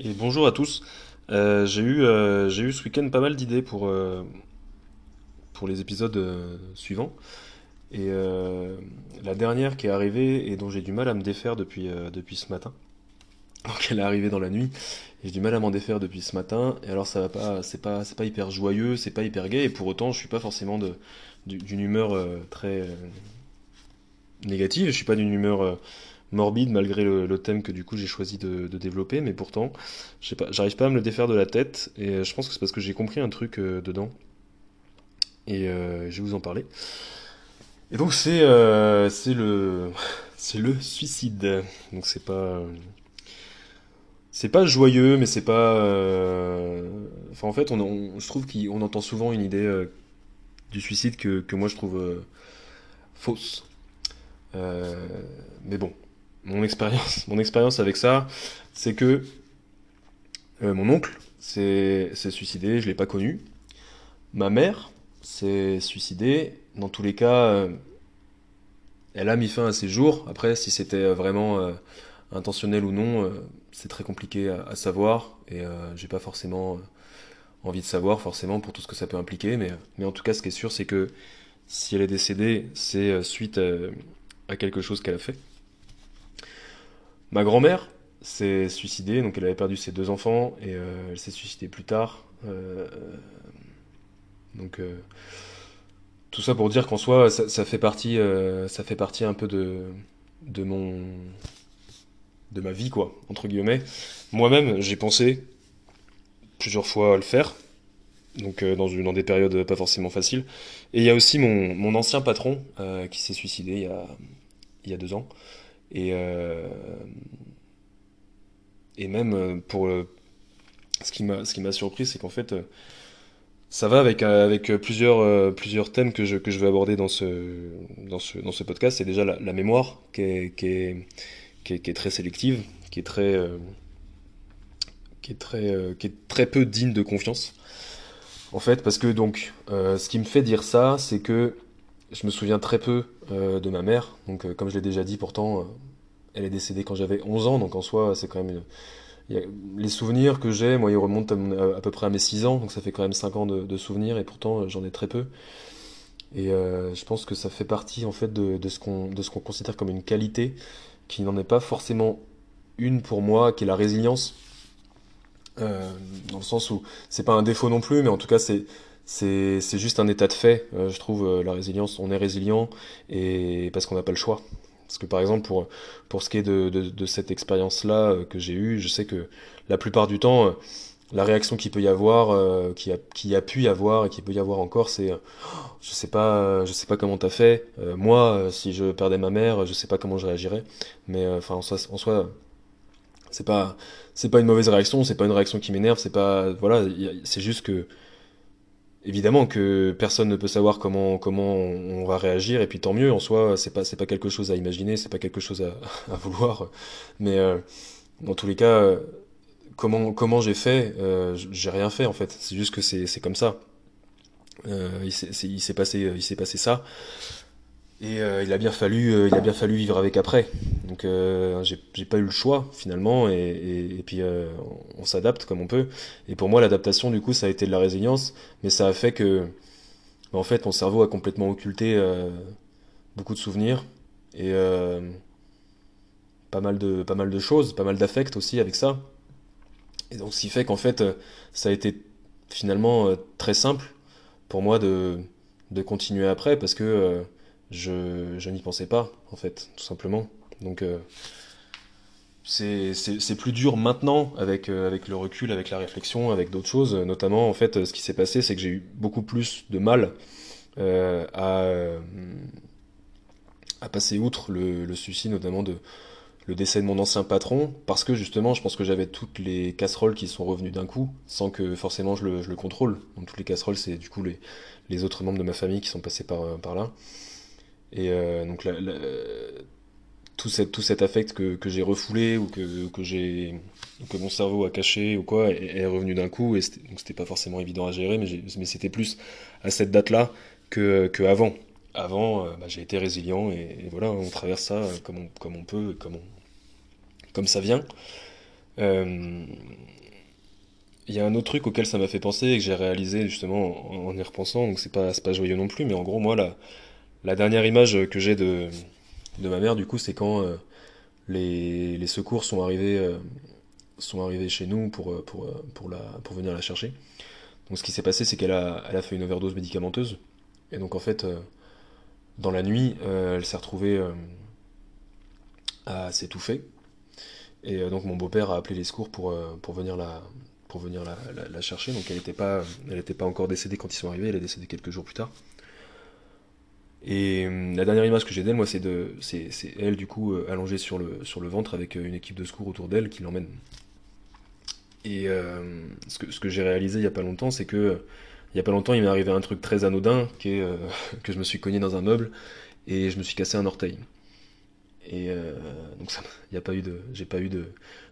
Et bonjour à tous. Euh, j'ai eu, euh, j'ai eu ce week-end pas mal d'idées pour, euh, pour les épisodes suivants. Et la dernière qui est arrivée et dont j'ai du mal à me défaire depuis, depuis ce matin. Donc elle est arrivée dans la nuit et j'ai du mal à m'en défaire depuis ce matin. Et alors ça va pas, c'est pas, c'est pas hyper joyeux, c'est pas hyper gai. Et pour autant, je suis pas forcément de, du- d'une humeur très négative. Je suis pas d'une humeur morbide malgré le, thème que du coup j'ai choisi de, développer. Mais pourtant, j'arrive pas à me le défaire de la tête. Et euh, je pense que c'est parce que j'ai compris un truc euh, dedans. Et euh, je vais vous en parler. Et donc c'est le le suicide. Donc c'est pas c'est pas joyeux, mais c'est pas. Enfin, en fait, on, on- je trouve qu'on entend souvent une idée du suicide que, que moi je trouve fausse. Mais bon, mon expérience, mon expérience avec ça, c'est que euh, mon oncle s'est suicidé, je l'ai pas connu. Ma mère s'est suicidée. Dans tous les cas, euh, elle a mis fin à ses jours. Après, si c'était euh, vraiment intentionnel ou non, c'est très compliqué à, savoir. Et j'ai pas forcément envie de savoir, forcément, pour tout ce que ça peut impliquer. Mais, mais en tout cas, ce qui est sûr, c'est que si elle est décédée, c'est suite à quelque chose qu'elle a fait. Ma grand-mère s'est suicidée, donc elle avait perdu ses deux enfants et euh, elle s'est suicidée plus tard. Euh, donc euh, tout ça pour dire qu'en soi, ça, fait partie, ça fait partie un peu de, mon, de ma vie, quoi, entre guillemets. Moi-même, j'ai pensé plusieurs fois à le faire, donc dans, des périodes pas forcément faciles. Et il y a aussi mon, ancien patron qui s'est suicidé il y a deux ans. Et, euh, et même euh, pour euh, ce qui m'a, ce surpris, c'est qu'en fait, ça va avec, avec plusieurs, plusieurs thèmes que je, que je vais aborder dans ce, dans ce, dans ce podcast. C'est déjà la, mémoire qui est, qui est, qui est, très sélective, qui est très, qui est très, qui est très peu digne de confiance. En fait, parce que donc, ce qui me fait dire ça, c'est que je me souviens très peu euh, de ma mère. Donc, euh, comme je l'ai déjà dit, pourtant, euh, elle est décédée quand j'avais 11 ans. Donc, en soi, c'est quand même les souvenirs que j'ai, moi, ils remontent à, peu près à mes 6 ans. Donc, ça fait quand même 5 ans de, souvenirs. Et pourtant, j'en ai très peu. Et je pense que ça fait partie, en fait, de, ce qu'on, considère comme une qualité, qui n'en est pas forcément une pour moi, qui est la résilience. Dans le sens où c'est pas un défaut non plus, mais en tout cas c'est c'est juste un état de fait. Euh, je trouve euh, la résilience, on est résilient et parce qu'on n'a pas le choix. Parce que par exemple pour pour ce qui est de de, cette expérience-là euh, que j'ai eue, je sais que la plupart du temps la réaction qu'il peut y avoir, euh, qui a a pu y avoir et qui peut y avoir encore, c'est je sais pas je sais pas comment t'as fait. Moi, si je perdais ma mère, je sais pas comment je réagirais. Mais enfin en soi, en soi c'est pas, pas une mauvaise réaction, c'est pas une réaction qui m'énerve, c'est pas, voilà, c'est juste que, évidemment que personne ne peut savoir comment, comment on va réagir, et puis tant mieux, en soi, c'est pas, c'est pas quelque chose à imaginer, c'est pas quelque chose à, à vouloir, mais euh, dans tous les cas, euh, comment, comment j'ai fait, euh, j'ai rien fait en fait, c'est juste que c'est, comme ça. Euh, il s'est, c'est- il s'est passé, il s'est passé ça. Et euh, il a bien fallu, euh, il a bien fallu vivre avec après. Donc euh, j'ai pas eu le choix finalement, et, puis on s'adapte comme on peut. Et pour moi, l'adaptation du coup, ça a été de la résilience, mais ça a fait que, bah, en fait, mon cerveau a complètement occulté beaucoup de souvenirs et pas mal de, pas mal de choses, pas mal d'affects aussi avec ça. Et donc ce qui fait qu'en fait, ça a été finalement très simple pour moi de, de continuer après parce que je, n'y pensais pas, en fait, tout simplement. Donc, euh, c'est, plus dur maintenant avec, euh, avec le recul, avec la réflexion, avec d'autres choses. Notamment, en fait, ce qui s'est passé, c'est que j'ai eu beaucoup plus de mal euh, à, passer outre le, le suicide, notamment de le décès de mon ancien patron, parce que justement, je pense que j'avais toutes les casseroles qui sont revenues d'un coup, sans que forcément je le, contrôle. Donc, toutes les casseroles, c'est du coup les, autres membres de ma famille qui sont passés par là. Et euh, donc la- tout, cet, affect que, j'ai refoulé ou que, que que mon cerveau a caché ou quoi est, revenu d'un coup et c'était, donc c'était pas forcément évident à gérer mais, mais c'était plus à cette date-là que, que avant. Euh, bah, j'ai été résilient et, voilà, on traverse ça comme on, comme on peut, comme, comme ça vient. Euh, Il y a un autre truc auquel ça m'a fait penser et que j'ai réalisé justement en, en y repensant, donc c'est pas, c'est pas joyeux non plus, mais en gros, moi, la, la dernière image que j'ai de, de ma mère, du coup, c'est quand euh, les, les secours sont arrivés, euh, sont arrivés chez nous pour, euh, pour, pour, la, pour venir la chercher. Donc ce qui s'est passé, c'est qu'elle a, elle a fait une overdose médicamenteuse. Et donc en fait, dans la nuit, elle s'est retrouvée à s'étouffer. Et donc mon beau-père a appelé les secours pour, pour venir la, pour venir la, la- chercher. Donc elle n'était pas, pas encore décédée quand ils sont arrivés, elle est décédée quelques jours plus tard. Et euh, la dernière image que j'ai d'elle, moi, c'est de, c'est, elle du coup euh, allongée sur le, sur le ventre avec euh, une équipe de secours autour d'elle qui l'emmène. Et ce que, ce que j'ai réalisé il y a pas longtemps, c'est que il y a pas longtemps, il m'est arrivé un truc très anodin, qui est que je me suis cogné dans un meuble et je me suis cassé un orteil. Et euh, donc ça, il y a pas eu de, j'ai pas eu de,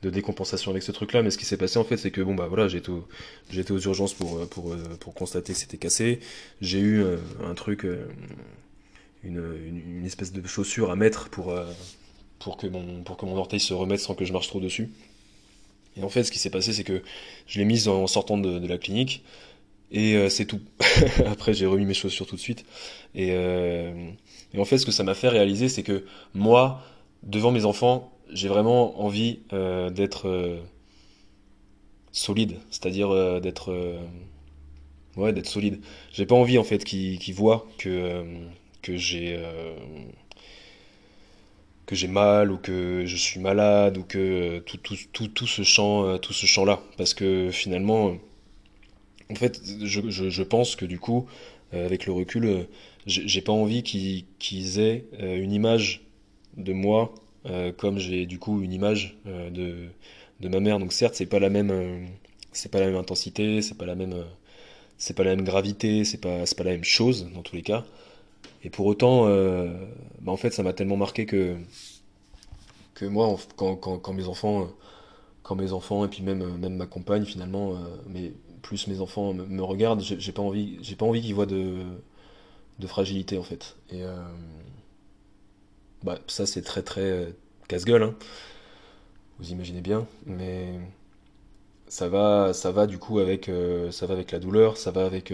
de décompensation avec ce truc-là, mais ce qui s'est passé en fait, c'est que bon bah voilà, été aux urgences pour, pour, pour constater que c'était cassé. J'ai eu un truc, une, espèce de chaussure à mettre pour, euh, pour que mon, pour que mon orteil se remette sans que je marche trop dessus. Et en fait, ce qui s'est passé, c'est que je l'ai mise en sortant de, la clinique et euh, c'est tout. Après, j'ai remis mes chaussures tout de suite. Et, euh, et en fait, ce que ça m'a fait réaliser, c'est que moi, devant mes enfants, j'ai vraiment envie d'être solide, c'est-à-dire d'être ouais, d'être solide. J'ai pas envie en fait qu'ils qu'ils voient que que j'ai euh, que j'ai mal ou que je suis malade ou que tout tout tout, tout ce champ euh, tout ce champ-là, parce que finalement, en fait, je, je, je pense que du coup, euh, avec le recul, euh, j'ai pas envie qu'ils qu'ils aient euh, une image de moi euh, comme j'ai du coup une image euh, de, de ma mère. Donc certes, c'est pas la même, euh, c'est pas la même intensité, c'est pas la même, euh, c'est pas la même gravité, c'est pas, pas la même chose dans tous les cas. Et pour autant, euh, bah, en fait, ça m'a tellement marqué que que moi, quand, mes enfants, euh, quand mes enfants et puis même euh, même ma compagne finalement, mais plus mes enfants me, regardent, j'ai pas envie, pas envie qu'ils voient de de fragilité en fait. Et bah ça c'est très très casse-gueule, hein, vous imaginez bien, mais ça va ça va du coup avec ça va avec la douleur, ça va avec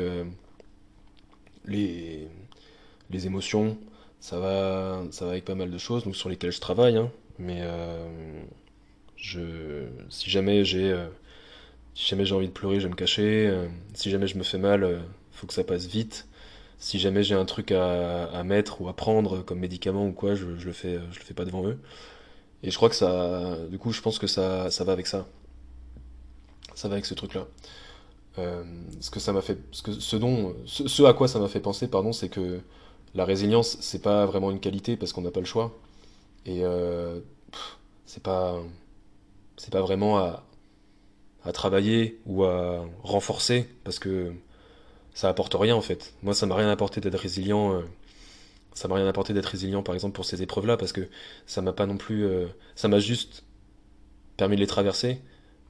les les émotions, ça va ça va avec pas mal de choses donc sur lesquelles je travaille, hein, mais euh, je si jamais j'ai euh, si jamais j'ai envie de pleurer, je vais me cacher. euh, si jamais je me fais mal, euh, faut que ça passe vite. Si jamais j'ai un truc à, mettre ou à prendre comme médicament ou quoi, je, le fais, je le fais pas devant eux. Et je crois que ça, du coup, je pense que ça, va avec ça. Ça va avec ce truc-là. Ce que ça m'a fait, ce dont, à quoi ça m'a fait penser, c'est que la résilience, c'est pas vraiment une qualité parce qu'on n'a pas le choix. Et euh, c'est pas, c'est pas vraiment à, à travailler ou à renforcer parce que ça apporte rien en fait. Moi, ça m'a rien apporté d'être résilient. euh, ça m'a rien apporté d'être résilient, par exemple, pour ces épreuves-là, parce que ça m'a pas non plus. euh, ça m'a juste permis de les traverser,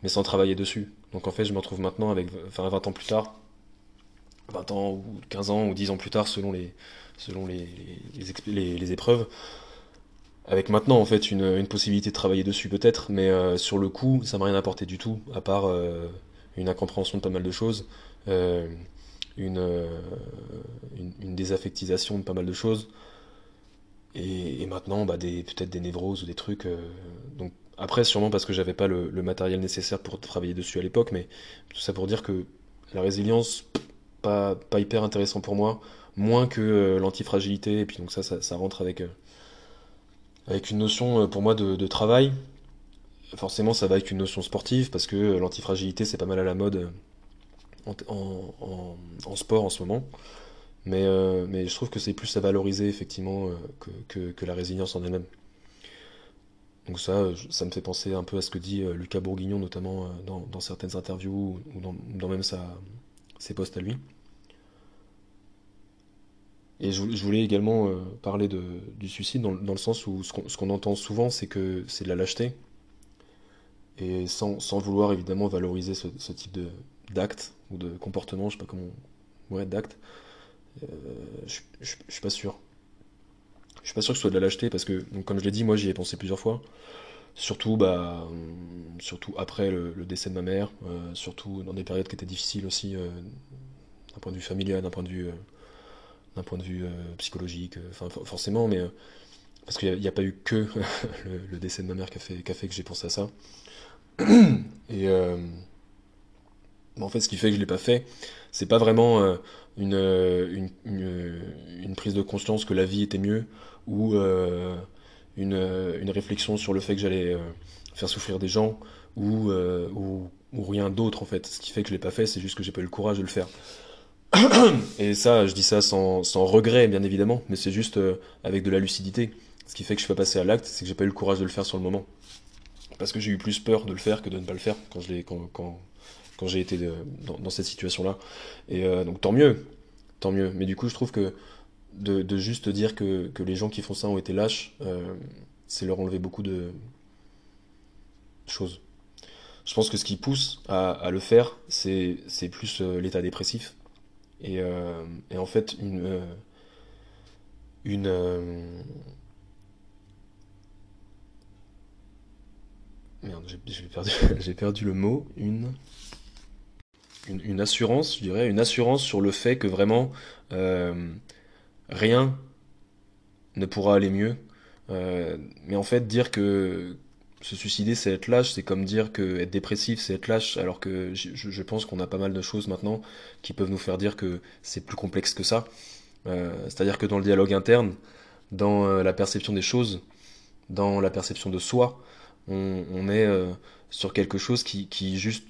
mais sans travailler dessus. Donc en fait, je me retrouve maintenant avec, enfin, 20 ans plus tard, 20 ans ou 15 ans ou 10 ans plus tard, selon les, selon les, les, épreuves, avec maintenant en fait une, possibilité de travailler dessus peut-être, mais euh, sur le coup, ça m'a rien apporté du tout, à part euh, une incompréhension de pas mal de choses. euh, une, une, désaffectisation de pas mal de choses. Et, maintenant, bah, peut-être des névroses ou des trucs. donc après, sûrement parce que j'avais pas le, le matériel nécessaire pour travailler dessus à l'époque, mais tout ça pour dire que la résilience, pas, pas hyper intéressant pour moi, moins que euh, l'antifragilité. Et puis donc ça, ça, rentre avec, euh, avec une notion euh, pour moi de, travail. Forcément, ça va avec une notion sportive parce que l'antifragilité, c'est pas mal à la mode en, sport en ce moment. Mais, mais je trouve que c'est plus à valoriser effectivement que, que, la résilience en elle-même. Donc ça, ça me fait penser un peu à ce que dit Lucas Bourguignon, notamment dans, certaines interviews ou dans, même ses posts à lui. Et je, voulais également euh, parler de, du suicide dans, dans le sens où ce qu'on entend souvent, c'est que c'est de la lâcheté. Et sans, sans vouloir évidemment valoriser ce, ce type d'acte ou de comportement, je sais pas comment... Ouais, d'acte. Euh, je, je, suis pas sûr. Je suis pas sûr que ce soit de la lâcheté parce que, comme je l'ai dit, moi j'y ai pensé plusieurs fois. surtout, bah, surtout après le, décès de ma mère, surtout dans des périodes qui étaient difficiles aussi, d'un point de vue familial, d'un point de vue, d'un point de vue psychologique, enfin forcément, mais parce qu'il n'y a, pas eu que le, décès de ma mère qui a fait, que j'ai pensé à ça. Et en fait, ce qui fait que je l'ai pas fait, c'est pas vraiment euh, euh, une, prise de conscience que la vie était mieux ou euh, une, réflexion sur le fait que j'allais faire souffrir des gens ou, rien d'autre en fait. Ce qui fait que je l'ai pas fait, c'est juste que j'ai pas eu le courage de le faire. Et ça, je dis ça sans, sans regret, bien évidemment, mais c'est juste avec de la lucidité. Ce qui fait que je fais passer à l'acte, c'est que j'ai pas eu le courage de le faire sur le moment. Parce que j'ai eu plus peur de le faire que de ne pas le faire quand j'ai été dans, cette situation-là. Et euh, donc tant mieux, tant mieux. Mais du coup, je trouve que de, juste dire que, les gens qui font ça ont été lâches, euh, c'est leur enlever beaucoup de choses. Je pense que ce qui pousse à, le faire, c'est plus euh, l'état dépressif. Et, en fait, une. une Merde, j'ai perdu, perdu le mot. Une une, assurance, je dirais, une assurance sur le fait que vraiment euh, rien ne pourra aller mieux. Euh, mais en fait, dire que se suicider, c'est être lâche, c'est comme dire que être dépressif, c'est être lâche, alors que je, pense qu'on a pas mal de choses maintenant qui peuvent nous faire dire que c'est plus complexe que ça. Euh, c'est-à-dire que dans le dialogue interne, dans la perception des choses, dans la perception de soi, on, est sur quelque chose qui juste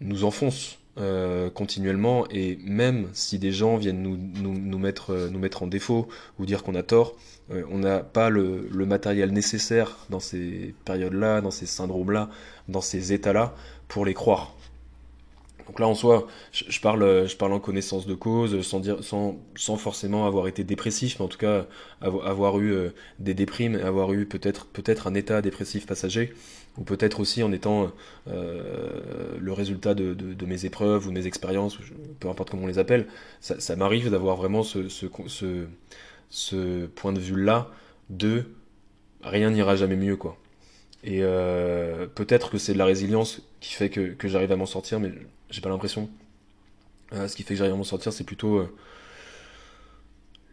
nous enfonce euh, continuellement et même si des gens viennent nous, nous, mettre, euh, nous mettre en défaut ou dire qu'on a tort, euh, on n'a pas le, le, matériel nécessaire dans ces périodes-là, dans ces syndromes-là, dans ces états-là pour les croire. Donc là, en soi, je, parle, je parle en connaissance de cause, sans, dire, sans, sans forcément avoir été dépressif, mais en tout cas avoir, eu des déprimes, avoir eu peut-être peut-être un état dépressif passager ou peut-être aussi en étant euh, le résultat de, mes épreuves ou de mes expériences, peu importe comment on les appelle, ça, m'arrive d'avoir vraiment ce, ce, point de vue-là de rien n'ira jamais mieux, quoi. Et euh, peut-être que c'est de la résilience qui fait que, j'arrive à m'en sortir, mais j'ai pas l'impression. Euh, ce qui fait que j'arrive à m'en sortir, c'est plutôt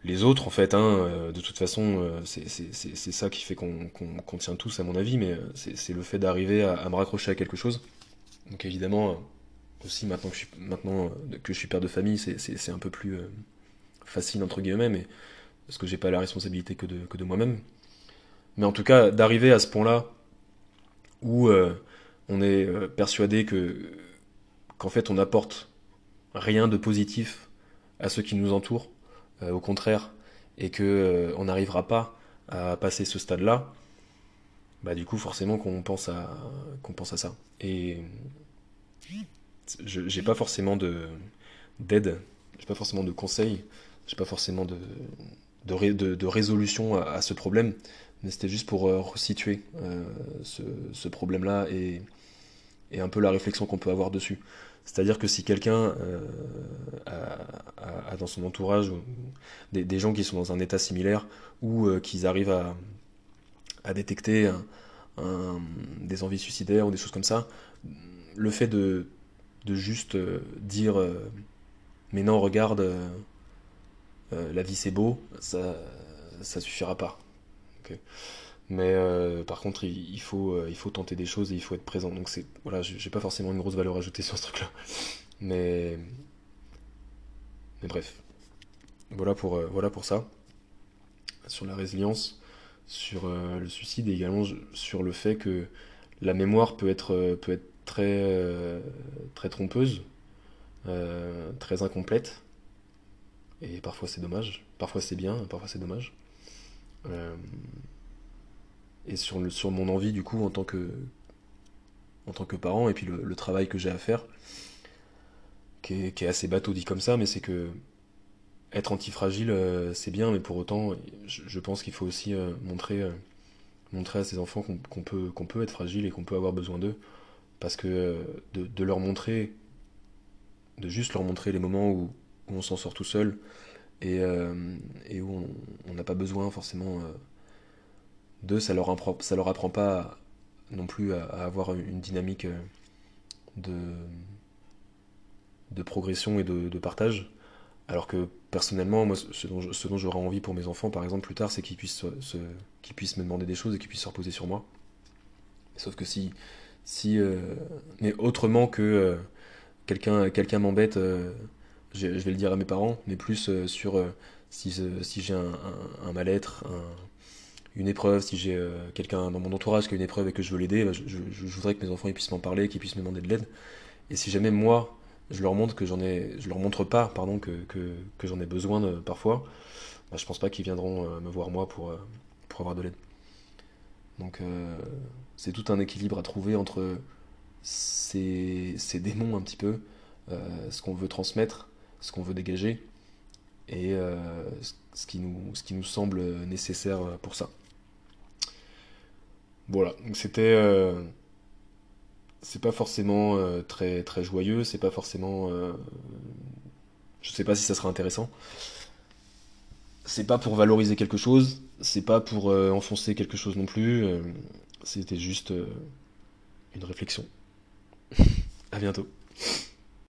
les autres, en fait, hein, euh, de toute façon, euh, c'est ça qui fait qu'on tient tous, à mon avis, mais euh, c'est le fait d'arriver à, me raccrocher à quelque chose. Donc évidemment, aussi maintenant que je suis, père de famille, c'est un peu plus facile, entre guillemets, parce que j'ai pas la responsabilité que de moi-même. Mais en tout cas, d'arriver à ce point-là, où on est persuadé que qu'en fait on n'apporte rien de positif à ceux qui nous entourent, euh, au contraire, et que euh, on n'arrivera pas à passer ce stade-là, bah du coup forcément qu'on pense à qu'on pense à ça. Et j'ai pas forcément de d'aide, j'ai pas forcément de conseils, j'ai pas forcément de, de, résolution à, ce problème, c'était juste pour euh, resituer ce, ce problème-là et, un peu la réflexion qu'on peut avoir dessus. C'est-à-dire que si quelqu'un euh, a, dans son entourage des, gens qui sont dans un état similaire ou euh, qu'ils arrivent à, détecter des envies suicidaires ou des choses comme ça, le fait de, juste euh, dire mais non regarde la vie c'est beau, ça ça suffira pas. Mais euh, par contre, il, faut, euh, il faut tenter des choses et il faut être présent. Donc voilà, j'ai pas forcément une grosse valeur ajoutée sur ce truc-là. Mais mais bref, voilà pour euh, voilà pour ça. Sur la résilience, sur le suicide et également sur le fait que la mémoire peut être peut être très très trompeuse, très incomplète. Et parfois c'est dommage, parfois c'est bien, parfois c'est dommage et sur, le, sur mon envie du coup en tant que, en tant que parent et puis le, travail que j'ai à faire qui est, assez bateau dit comme ça mais c'est que être antifragile euh, c'est bien mais pour autant je, pense qu'il faut aussi euh, montrer, euh, montrer à ses enfants qu'on peut, qu'on peut être fragile et qu'on peut avoir besoin d'eux parce que de, leur montrer de juste leur montrer les moments où on s'en sort tout seul et, et où on n'a pas besoin forcément Deux, ça leur ça leur apprend pas non plus à, avoir une dynamique euh, de, de progression et de, partage. Alors que personnellement, moi, ce dont, ce j'aurais envie pour mes enfants, par exemple, plus tard, c'est qu'ils puissent, puissent me demander des choses et qu'ils puissent se reposer sur moi. Sauf que si, si euh, mais autrement que euh, quelqu'un, quelqu'un m'embête, je, vais le dire à mes parents, mais plus sur si, si j'ai un, mal-être, un, une épreuve, si j'ai euh, quelqu'un dans mon entourage qui a une épreuve et que je veux l'aider, bah, je, voudrais que mes enfants puissent m'en parler, qu'ils puissent me demander de l'aide. Et si jamais moi, je leur montre que j'en ai, je leur montre pas, pardon, que, que, j'en ai besoin parfois, bah, je pense pas qu'ils viendront euh, me voir moi pour, euh, pour avoir de l'aide. Donc c'est tout un équilibre à trouver entre ces, ces démons un petit peu, ce qu'on veut transmettre, ce qu'on veut dégager, et ce, qui nous, ce qui nous semble nécessaire pour ça. Voilà, donc c'était. Euh, c'est pas forcément euh, très, très joyeux, c'est pas forcément. Euh, je sais pas si ça sera intéressant. C'est pas pour valoriser quelque chose, c'est pas pour enfoncer quelque chose non plus, c'était juste une réflexion. à bientôt.